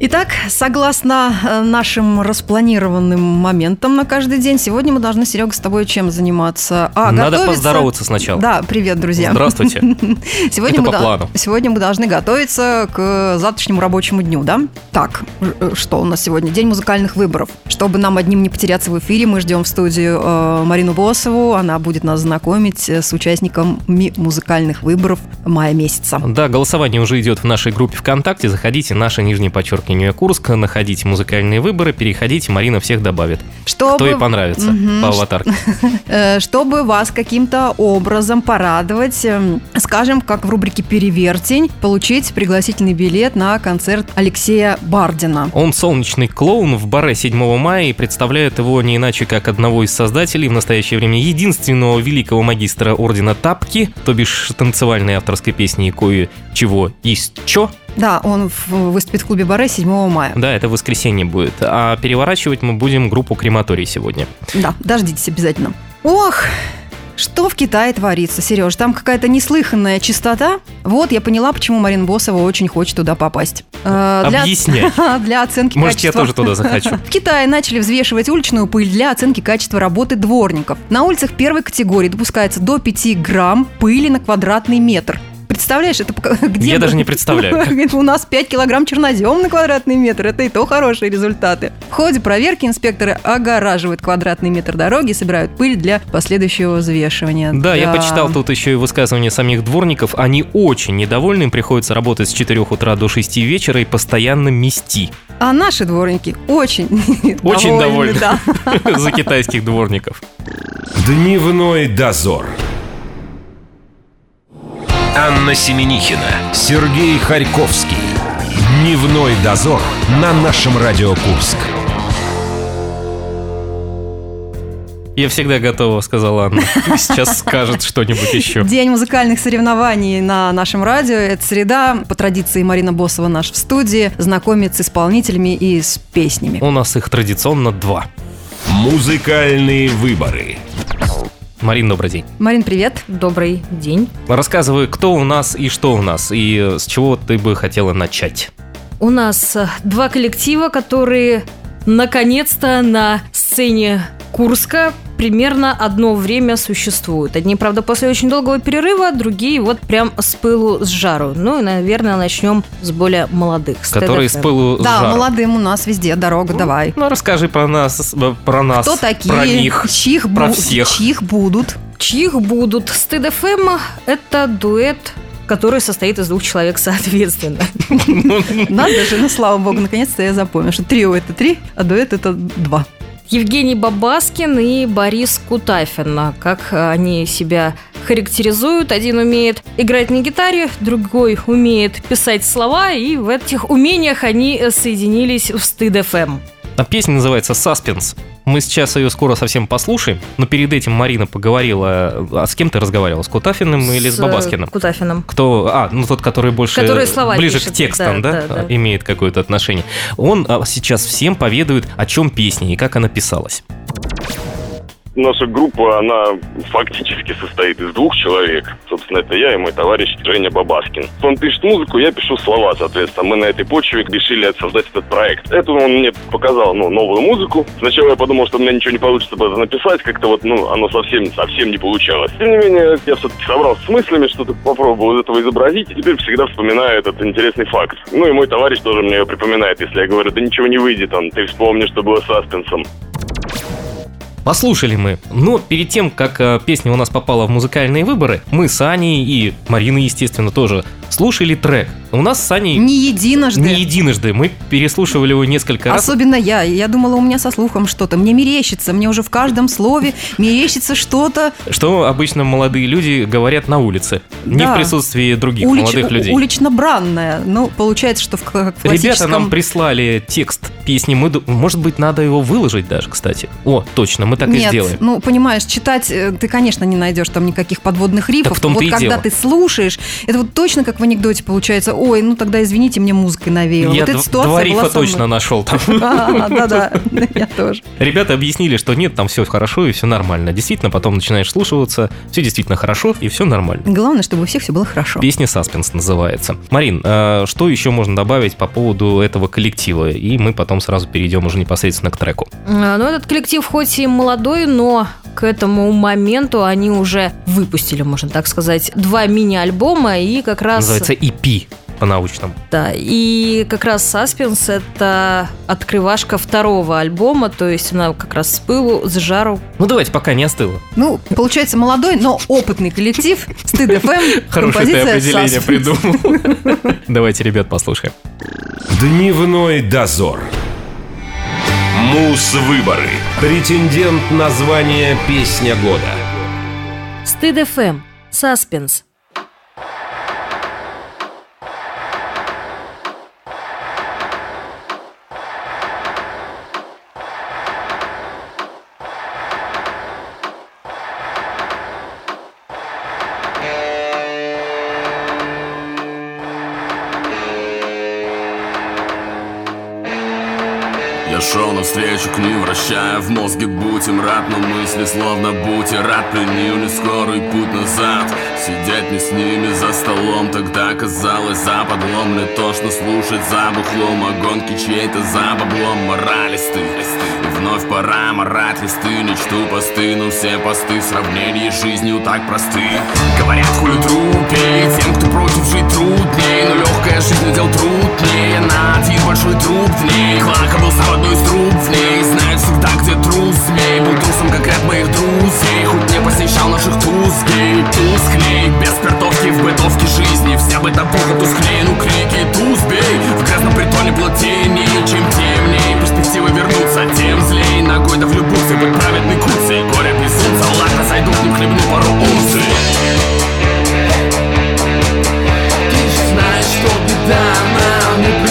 Итак, согласно э, нашим распланированным моментам на каждый день, сегодня мы должны, Серега, с тобой чем заниматься? А, Надо готовиться... поздороваться сначала. Да, привет, друзья. Здравствуйте. Сегодня Это мы по плану. Сегодня мы должны готовиться к завтрашнему рабочему дню, да? Так, э, что у нас сегодня? День музыкальных выборов. Чтобы нам одним не потеряться в эфире, мы ждем в студию э, Марину Босову. Она будет нас знакомить с участниками музыкальных выборов мая месяца. Да, голосование уже идет в нашей группе ВКонтакте. Заходите, наша нижняя подчеркивание подчеркивание Курск, находите музыкальные выборы, переходите, Марина всех добавит. Чтобы... Кто ей понравится угу. по аватарке. Э, чтобы вас каким-то образом порадовать, эм, скажем, как в рубрике «Перевертень», получить пригласительный билет на концерт Алексея Бардина. Он солнечный клоун в баре 7 мая и представляет его не иначе, как одного из создателей в настоящее время единственного великого магистра ордена Тапки, то бишь танцевальной авторской песни «Кое-чего есть чё», да, он выступит в клубе Баре 7 мая. Да, это воскресенье будет. А переворачивать мы будем группу Крематорий сегодня. Да, дождитесь обязательно. Ох, что в Китае творится, Сереж? Там какая-то неслыханная чистота. Вот я поняла, почему Марин Босова очень хочет туда попасть. Э, для... Объясняй. Для оценки Может, качества. я тоже туда захочу. В Китае начали взвешивать уличную пыль для оценки качества работы дворников. На улицах первой категории допускается до 5 грамм пыли на квадратный метр представляешь, это где... Я даже не представляю. У нас 5 килограмм чернозем на квадратный метр. Это и то хорошие результаты. В ходе проверки инспекторы огораживают квадратный метр дороги и собирают пыль для последующего взвешивания. Да, да, я почитал тут еще и высказывания самих дворников. Они очень недовольны, им приходится работать с 4 утра до 6 вечера и постоянно мести. А наши дворники очень Очень довольны, да. за китайских дворников. Дневной дозор. Анна Семенихина, Сергей Харьковский. Дневной дозор на нашем Радио Курск. Я всегда готова, сказала Анна. Сейчас скажет что-нибудь еще. День музыкальных соревнований на нашем радио. Это среда. По традиции Марина Босова наш в студии знакомит с исполнителями и с песнями. У нас их традиционно два. Музыкальные выборы. Марин, добрый день. Марин, привет. Добрый день. Рассказывай, кто у нас и что у нас, и с чего ты бы хотела начать. У нас э, два коллектива, которые наконец-то на сцене Курска примерно одно время существуют. Одни, правда, после очень долгого перерыва, другие вот прям с пылу с жару. Ну и, наверное, начнем с более молодых. С Которые с пылу с да, жару. Да, молодым у нас везде дорога, ну, давай. Ну, расскажи про нас, про нас, Кто такие, про них, чьих про бу- всех. Чьих будут? Чьих будут? Стыд ФМ – это дуэт который состоит из двух человек соответственно. Надо же, ну слава богу, наконец-то я запомнил, что трио это три, а дуэт это два. Евгений Бабаскин и Борис Кутафин. Как они себя характеризуют. Один умеет играть на гитаре, другой умеет писать слова, и в этих умениях они соединились в Стыд ФМ. А песня называется «Саспенс». Мы сейчас ее скоро совсем послушаем, но перед этим Марина поговорила... А с кем ты разговаривала? С Кутафиным с или с Бабаскиным? Кутафиным. Кто? А, ну тот, который больше... Который слова ближе пишет, к текстам, да, да, да, да. имеет какое-то отношение. Он а, сейчас всем поведает, о чем песня и как она писалась наша группа, она фактически состоит из двух человек. Собственно, это я и мой товарищ Женя Бабаскин. Он пишет музыку, я пишу слова, соответственно. Мы на этой почве решили создать этот проект. Это он мне показал, ну, новую музыку. Сначала я подумал, что у меня ничего не получится это написать, как-то вот, ну, оно совсем, совсем не получалось. Тем не менее, я все-таки собрался с мыслями, что-то попробовал из этого изобразить, и теперь всегда вспоминаю этот интересный факт. Ну и мой товарищ тоже мне припоминает, если я говорю, да ничего не выйдет, он, ты вспомни, что было саспенсом. Послушали мы. Но перед тем, как э, песня у нас попала в музыкальные выборы, мы с Аней и Мариной, естественно, тоже слушали трек. У нас с Аней... Не единожды. Не единожды. Мы переслушивали его несколько раз. Особенно я. Я думала, у меня со слухом что-то. Мне мерещится. Мне уже в каждом слове мерещится что-то. Что обычно молодые люди говорят на улице. Не да. в присутствии других Улич... молодых людей. Улично-бранное. Ну, получается, что в, в классическом... Ребята нам прислали текст песни. Мы, может быть, надо его выложить даже, кстати. О, точно, мы так Нет, и сделаем. ну, понимаешь, читать э, ты, конечно, не найдешь там никаких подводных рифов. Так в том вот и когда дело. ты слушаешь, это вот точно как в анекдоте получается. ой, ну тогда извините, мне музыкой навеяло. Я вот эта ситуация два рифа точно нашел там. Да-да, я тоже. Ребята объяснили, что нет, там все хорошо и все нормально. Действительно, потом начинаешь слушаться, все действительно хорошо и все нормально. Главное, чтобы у всех все было хорошо. Песня «Саспенс» называется. Марин, а что еще можно добавить по поводу этого коллектива? И мы потом сразу перейдем уже непосредственно к треку. А, ну, этот коллектив хоть и молодой, но к этому моменту они уже выпустили, можно так сказать, два мини-альбома и как раз... Называется EP по-научному. Да, и как раз «Саспенс» — это открывашка второго альбома, то есть она как раз с пылу, с жару. Ну, давайте, пока не остыла. Ну, получается, молодой, но опытный коллектив, Стыд ФМ, Хорошее ты определение придумал. Давайте, ребят, послушаем. Дневной дозор. Мус-выборы. Претендент на звание «Песня года». Стыд ФМ. Саспенс. шел навстречу к ним, вращая в мозге будь им рад Но мысли словно будь и рад. Приняли скорый путь назад. Сидеть не с ними за столом, тогда казалось за подлом Мне тошно слушать за бухлом, а гонки чьей-то за баблом. Моралисты, вновь пора морать листы. Ничту посты, но все посты. В сравнении с жизнью так просты. Говорят, хули трупей, тем, кто против жить трудней Но легкая жизнь дел труднее, на один большой труп в ней Клака был сам одной из труб в ней Знает всегда, где трус змей Был трусом, как ряд моих друзей. Хоть не посещал наших тузгей Тусклей, без спиртовки в бытовке жизни. Вся бытопуха тусклей, ну крики тузбей. В грязном притоне плотнее, чем темней. Перспективы вернуться, тем злей. Ногой да влюбился, быть праведный куцей. Горе безумца, ладно, зайду к ним, хлебну пару унций. Ты же знаешь, что беда нам не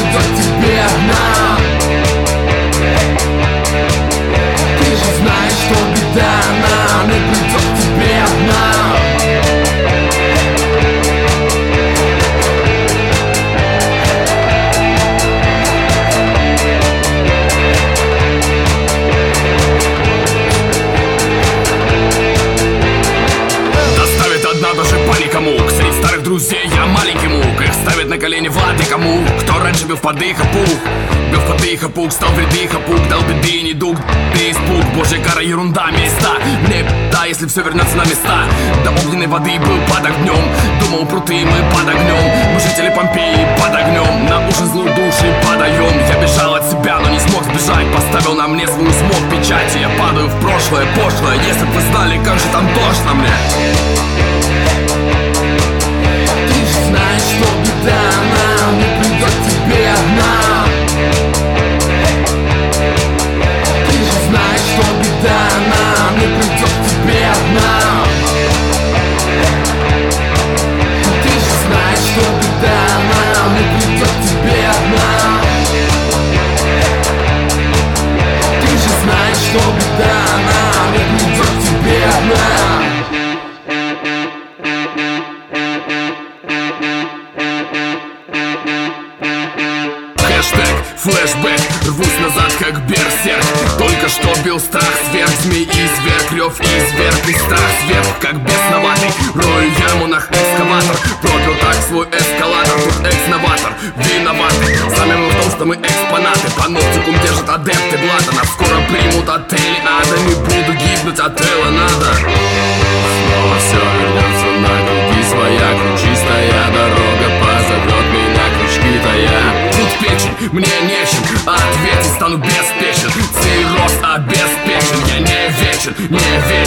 подыха пух Бил в подыха пук, стал вредыха пук Дал беды, не дух, ты испуг Божья кара, ерунда, места. Мне да, если все вернется на места. До огненной воды был под огнем Думал, пруты мы под огнем Мы жители Помпеи под огнем На уши злой души подаем Я бежал от себя, но не смог сбежать. Поставил на мне свою смог печати. Я падаю в прошлое, пошлое. Если бы вы знали, как же там тошно мне Ты же знаешь, что беда нам не придет Ты же знаешь, что беда нам не придет тебе одна как бесноватый Рою яму на экскаватор. Пропил так свой эскалатор. Тут экс-новатор, виноватый Сами в том, что мы экспонаты. По ногтикум держат адепты Блатана Скоро примут отели ада. Не буду гибнуть от надо Снова все вернется на круги своя. Кручистая дорога позовет меня крючки-то я печень Мне нечем. Ответить, стану беспечен. Рост обеспечен. Я не вечен, не вечен,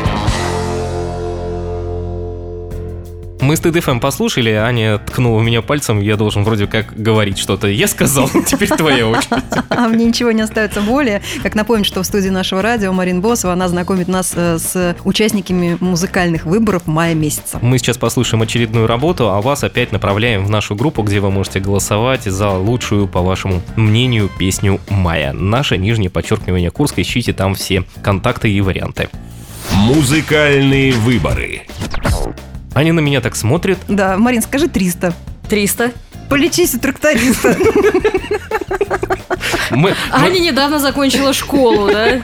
Мы стыд ФМ послушали, Аня ткнула меня пальцем, я должен вроде как говорить что-то. Я сказал, теперь твоя очередь. А мне ничего не остается более, как напомнить, что в студии нашего радио Марин Босова, она знакомит нас э, с участниками музыкальных выборов мая месяца. Мы сейчас послушаем очередную работу, а вас опять направляем в нашу группу, где вы можете голосовать за лучшую, по вашему мнению, песню мая. Наше нижнее подчеркивание Курска, ищите там все контакты и варианты. Музыкальные выборы. Они на меня так смотрят. Да, Марин, скажи 300. 300. Полечись у тракториста. Мы, Аня недавно закончила школу, да?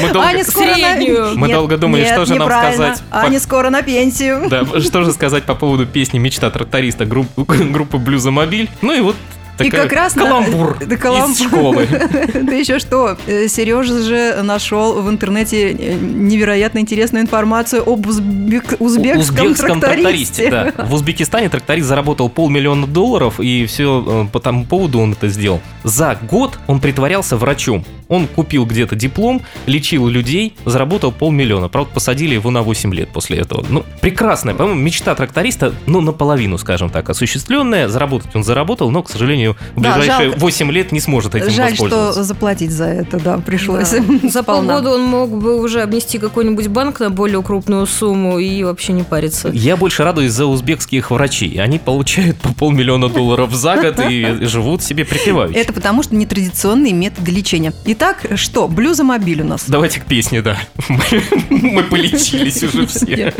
мы долго, Аня скоро на- Среднюю. Мы долго думали, нет, что же нам сказать. Аня скоро на пенсию. Да, что же сказать по поводу песни «Мечта тракториста» групп- группы «Блюзомобиль». Ну и вот И как раз на- каламбур Да, каламбур. из школы. Да еще что, Сережа же нашел в интернете э, невероятно интересную информацию об узбек- узбекском, узбекском трактористе. трактористе. Да. В Узбекистане тракторист заработал полмиллиона долларов, и все по тому поводу он это сделал. За год он притворялся врачом. Он купил где-то диплом, лечил людей, заработал полмиллиона. Правда, посадили его на 8 лет после этого. Ну, прекрасная, по-моему, мечта тракториста, ну, наполовину, скажем так, осуществленная. Заработать он заработал, но, к сожалению, в Да, ближайшие жалко. 8 лет не сможет этим Жаль, что воспользоваться. заплатить за это, да, пришлось. За Сполна. полгода он мог бы уже обнести какой-нибудь банк на более крупную сумму и вообще не париться. Я больше радуюсь за узбекских врачей. Они получают по полмиллиона долларов за год и живут себе припеваючи. Это потому, что нетрадиционные методы лечения. Итак, что? Блюзомобиль у нас. Давайте к песне, да. Мы, полечились уже все.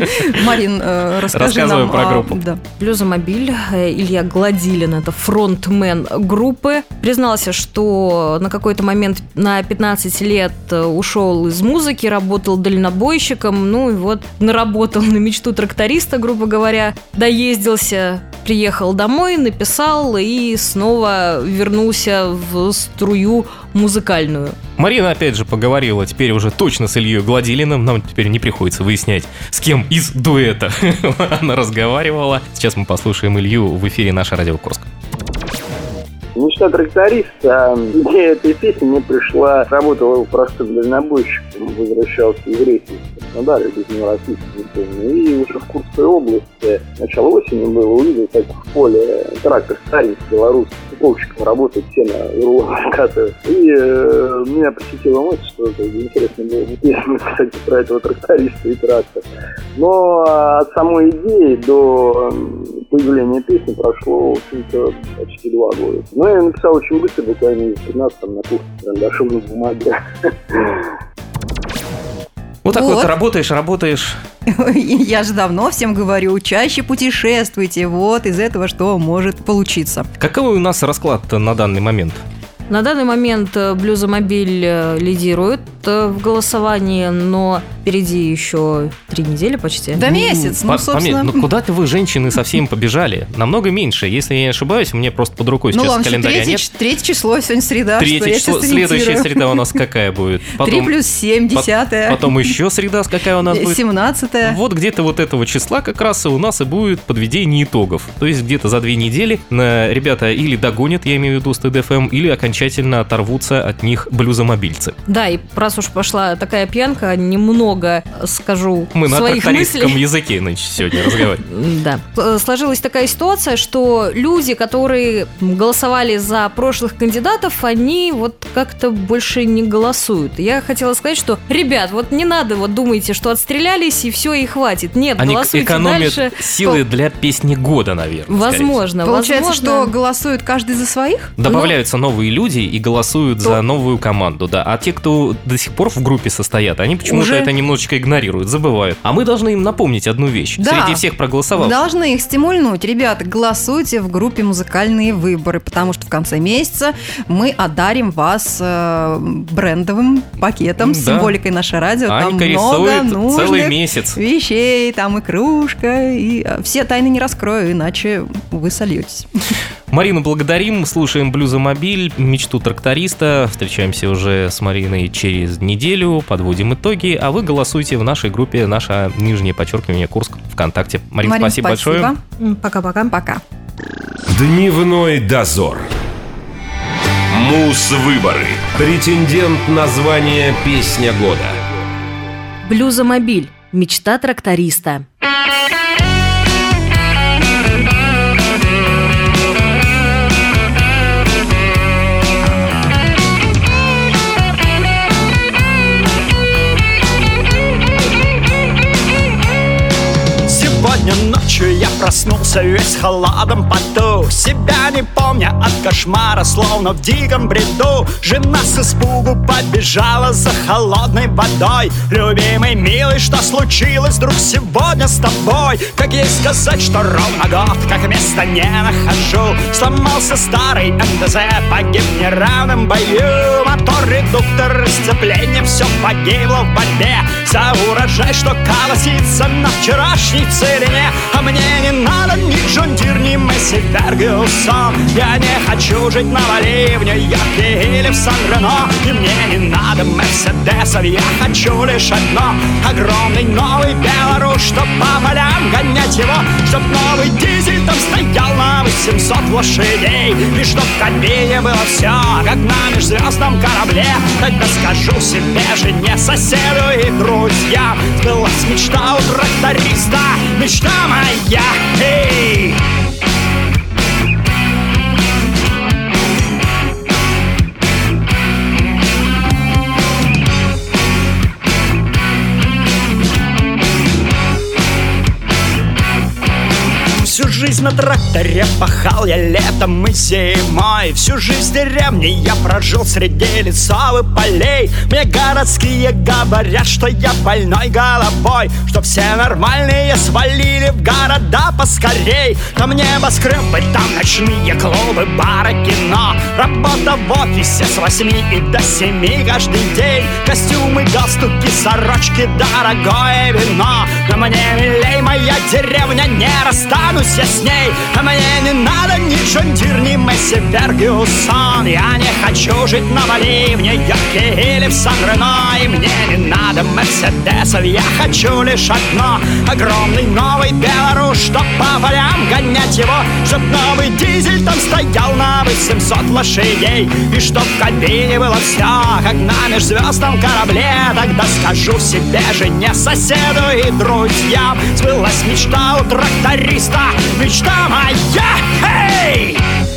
Марин, э, расскажи Рассказывай нам про о- группу. да. Блюзомобиль э, Илья Гладилин, это фронтмен группы, признался, что на какой-то момент на 15 лет э, ушел из музыки, работал дальнобойщиком, ну и вот наработал на мечту тракториста, грубо говоря, доездился, приехал домой, написал и снова вернулся в струю музыкальную. Марина опять же поговорила теперь уже точно с Ильей Гладилиным. Нам теперь не приходится выяснять, с кем из дуэта она разговаривала. Сейчас мы послушаем Илью в эфире «Наша радио Курск». Мечта тракториста. Идея этой песни мне пришла, работал простым дальнобойщиком, возвращался из рейса из Краснодара, без Новороссийска, не помню. И уже в Курской области, начало осени было, увидел, как в поле трактор старенький, белорусский, упаковщиком работает, сено и рулон. И э, меня посетила мысль, что это интересно было бы песню, кстати, про этого тракториста и трактор. Но от самой идеи до появления песни прошло, в общем-то, почти два года. Но я написал очень быстро, буквально из 15 там, на кухне карандашом на бумаге. Вот так вот, Вот. работаешь, работаешь. Я же давно всем говорю, чаще путешествуйте, вот из этого что может получиться. Какой у нас расклад на данный момент? На данный момент э, Блюзомобиль э, лидирует э, в голосовании, но впереди еще три недели почти. Да месяц, ну, По- собственно. пометь, ну куда-то вы, женщины, совсем побежали. Намного меньше. Если я не ошибаюсь, мне просто под рукой Ну сейчас ладно, календаря третье, нет. ч- третье число, сегодня среда, Третье число, следующая среда у нас какая будет? Три плюс семь, пот- десятая, потом еще среда, какая у нас будет? семнадцатая. Вот где-то вот этого числа как раз и у нас и будет подведение итогов. То есть где-то за две недели э, ребята или догонят, я имею в виду СТДФМ, или окончательно оторвутся от них блюзомобильцы. Да, и раз уж пошла такая пьянка, немного скажу Мы на своих трактористском мыслей. языке значит, сегодня разговариваем. Да. Э, Сложилась такая ситуация, что люди, которые голосовали за прошлых кандидатов, они вот как-то больше не голосуют. Я хотела сказать, что, ребят, вот не надо, вот думайте, что отстрелялись и все, и хватит. Нет, Они голосуйте экономят дальше. силы для песни года, наверное. Возможно, Получается, возможно. что голосует каждый за своих? Добавляются новые люди, люди и голосуют То... за новую команду, да. А те, кто до сих пор в группе состоят, они почему-то Уже... это немножечко игнорируют, забывают. А мы должны им напомнить одну вещь. Да. Среди всех проголосовавших. Должны их стимульнуть. Ребята, голосуйте в группе «Музыкальные выборы», потому что в конце месяца мы одарим вас э, брендовым пакетом с да. символикой «Наше радио». Анька там много нужных целый месяц. вещей, там и кружка, и э, все тайны не раскрою, иначе вы сольетесь. Марину благодарим, слушаем «Блюзомобиль», «Мечту тракториста». Встречаемся уже с Мариной через неделю, подводим итоги, а вы голосуйте в нашей группе «Наша нижнее подчеркивание Курск» ВКонтакте. Марин, Марин спасибо, спасибо большое. Пока-пока. Пока. Дневной дозор. Мус-выборы. Претендент на звание «Песня года». Блюзомобиль. Мечта тракториста. Проснулся весь холодом поту. Себя не помня от кошмара, словно в диком бреду. Жена с испугу побежала за холодной водой. Любимый, милый, что случилось, друг, сегодня с тобой? Как ей сказать, что ровно год, как места не нахожу. Сломался старый МТЗ, погиб в неравном бою редуктор, сцепление, все погибло в борьбе. За урожай, что колосится на вчерашней цели целине А мне не надо ни Джон Дир, ни Месси Фергюсон Я не хочу жить на Бали, в Нью-Йорке или в Сан-Ремо. И мне не надо Мерседесов, я хочу лишь одно. Огромный новый Беларусь, чтоб по полям гонять его. Чтоб новый дизель там стоял на 800 лошадей. И чтоб в кабине было все, как на межзвездном корабле Тогда скажу себе, жене, соседу и друзьям Сбылась мечта у тракториста мечта моя, эй! На тракторе пахал я летом и зимой. Всю жизнь в деревне я прожил среди лесов и полей. Мне городские говорят, что я больной головой Что все нормальные свалили в города поскорей. Там небоскребы, там ночные клубы, бары, кино. Работа в офисе с восьми и до семи каждый день. Костюмы, галстуки, сорочки, дорогое вино. Но мне милей моя деревня, не расстанусь я с ней, а мне не надо ни Джон Дир, ни Месси Фергюсон Я не хочу жить на Бали, в Нью-Йорке или в Сан-Ремо. И мне не надо Мерседесов, я хочу лишь одно. Огромный новый Беларусь, чтоб по полям гонять его. Чтоб новый дизель там стоял на 800 лошадей. И чтоб в кабине было все, как на межзвездном корабле. Тогда скажу себе, жене, соседу и друзьям. Сбылась мечта у тракториста. Мечта моя, эй!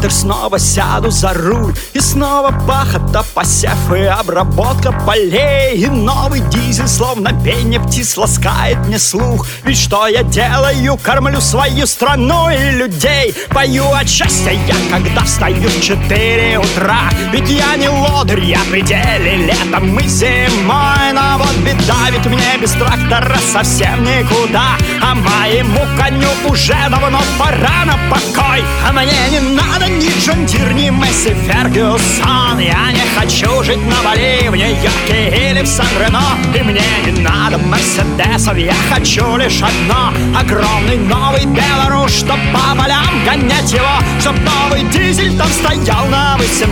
Трактор Снова сяду за руль И снова пахота, посев и обработка полей И новый дизель, словно пение птиц ласкает мне слух. Ведь что я делаю? Кормлю свою страну и людей Пою от счастья я, когда встаю в 4 утра. Ведь я не лодырь, я пределе летом и зимой Но вот беда Да ведь мне без трактора совсем никуда. А моему коню уже давно пора на покой А мне не надо ни John Deere, ни Massey Ferguson. Я не хочу жить на Бали, в Нью-Йорке или в Сан-Рено. И мне не надо Мерседесов, я хочу лишь одно. Огромный новый Беларусь, чтоб по полям гонять его. Чтоб новый дизель там стоял на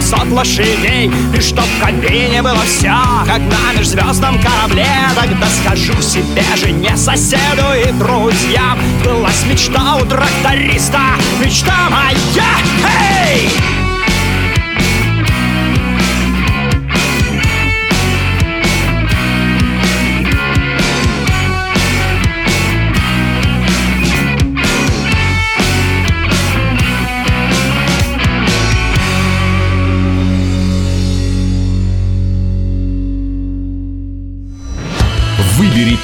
800 лошадей И чтоб в кабине было все, как на межзвездном корабле Тогда скажу себе, жене, соседу и друзьям Была мечта у тракториста, мечта моя, эй! Выбери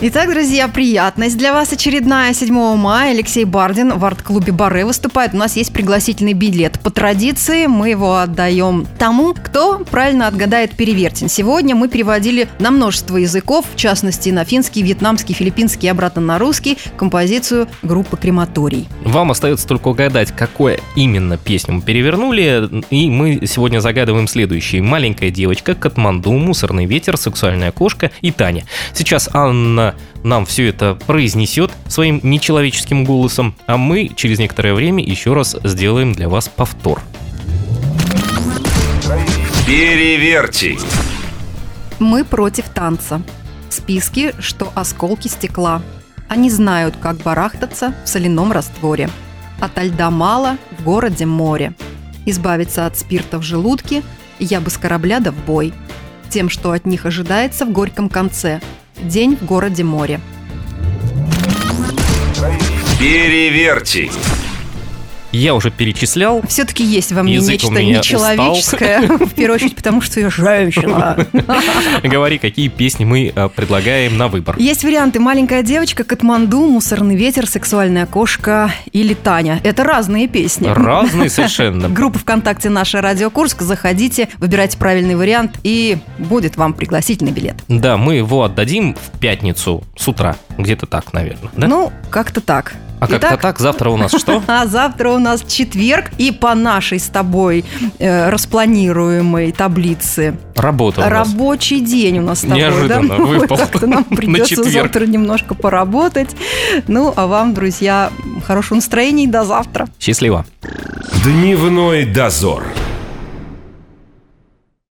Итак, друзья, приятность для вас очередная. 7 мая Алексей Бардин в арт-клубе Баре выступает. У нас есть пригласительный билет. По традиции мы его отдаем тому, кто правильно отгадает перевертень. Сегодня мы переводили на множество языков, в частности на финский, вьетнамский, филиппинский и обратно на русский, композицию группы «Крематорий». Вам остается только угадать, какую именно песню мы перевернули, и мы сегодня загадываем следующие. «Маленькая девочка», «Катманду», «Мусорный ветер», «Сексуальная кошка» и «Таня». Сейчас Анна нам все это произнесет своим нечеловеческим голосом, а мы через некоторое время еще раз сделаем для вас повтор. Переверьте. Мы против танца. В списке, что осколки стекла. Они знают, как барахтаться в соляном растворе. Ото льда мало, в городе море. Избавиться от спирта в желудке я бы с корабля да в бой. Тем, что от них ожидается в горьком конце – День в городе море. Переверьте. Я уже перечислял. Все-таки есть во мне Язык нечто нечеловеческое, устал. в первую очередь, потому что я женщина. Говори, какие песни мы а, предлагаем на выбор. Есть варианты «Маленькая девочка», «Катманду», «Мусорный ветер», «Сексуальная кошка» или «Таня». Это разные песни. Разные совершенно. Группа ВКонтакте «Наша Радио Курск». Заходите, выбирайте правильный вариант, и будет вам пригласительный билет. Да, мы его отдадим в пятницу с утра. Где-то так, наверное. Да? Ну, как-то так. А как-то так, завтра у нас что? А завтра у нас четверг, и по нашей с тобой э, распланируемой таблице. Работа Рабочий день у нас с тобой, Неожиданно да? выпал Так-то нам придется завтра немножко поработать. Ну, а вам, друзья, хорошего настроения и до завтра. Счастливо. Дневной дозор.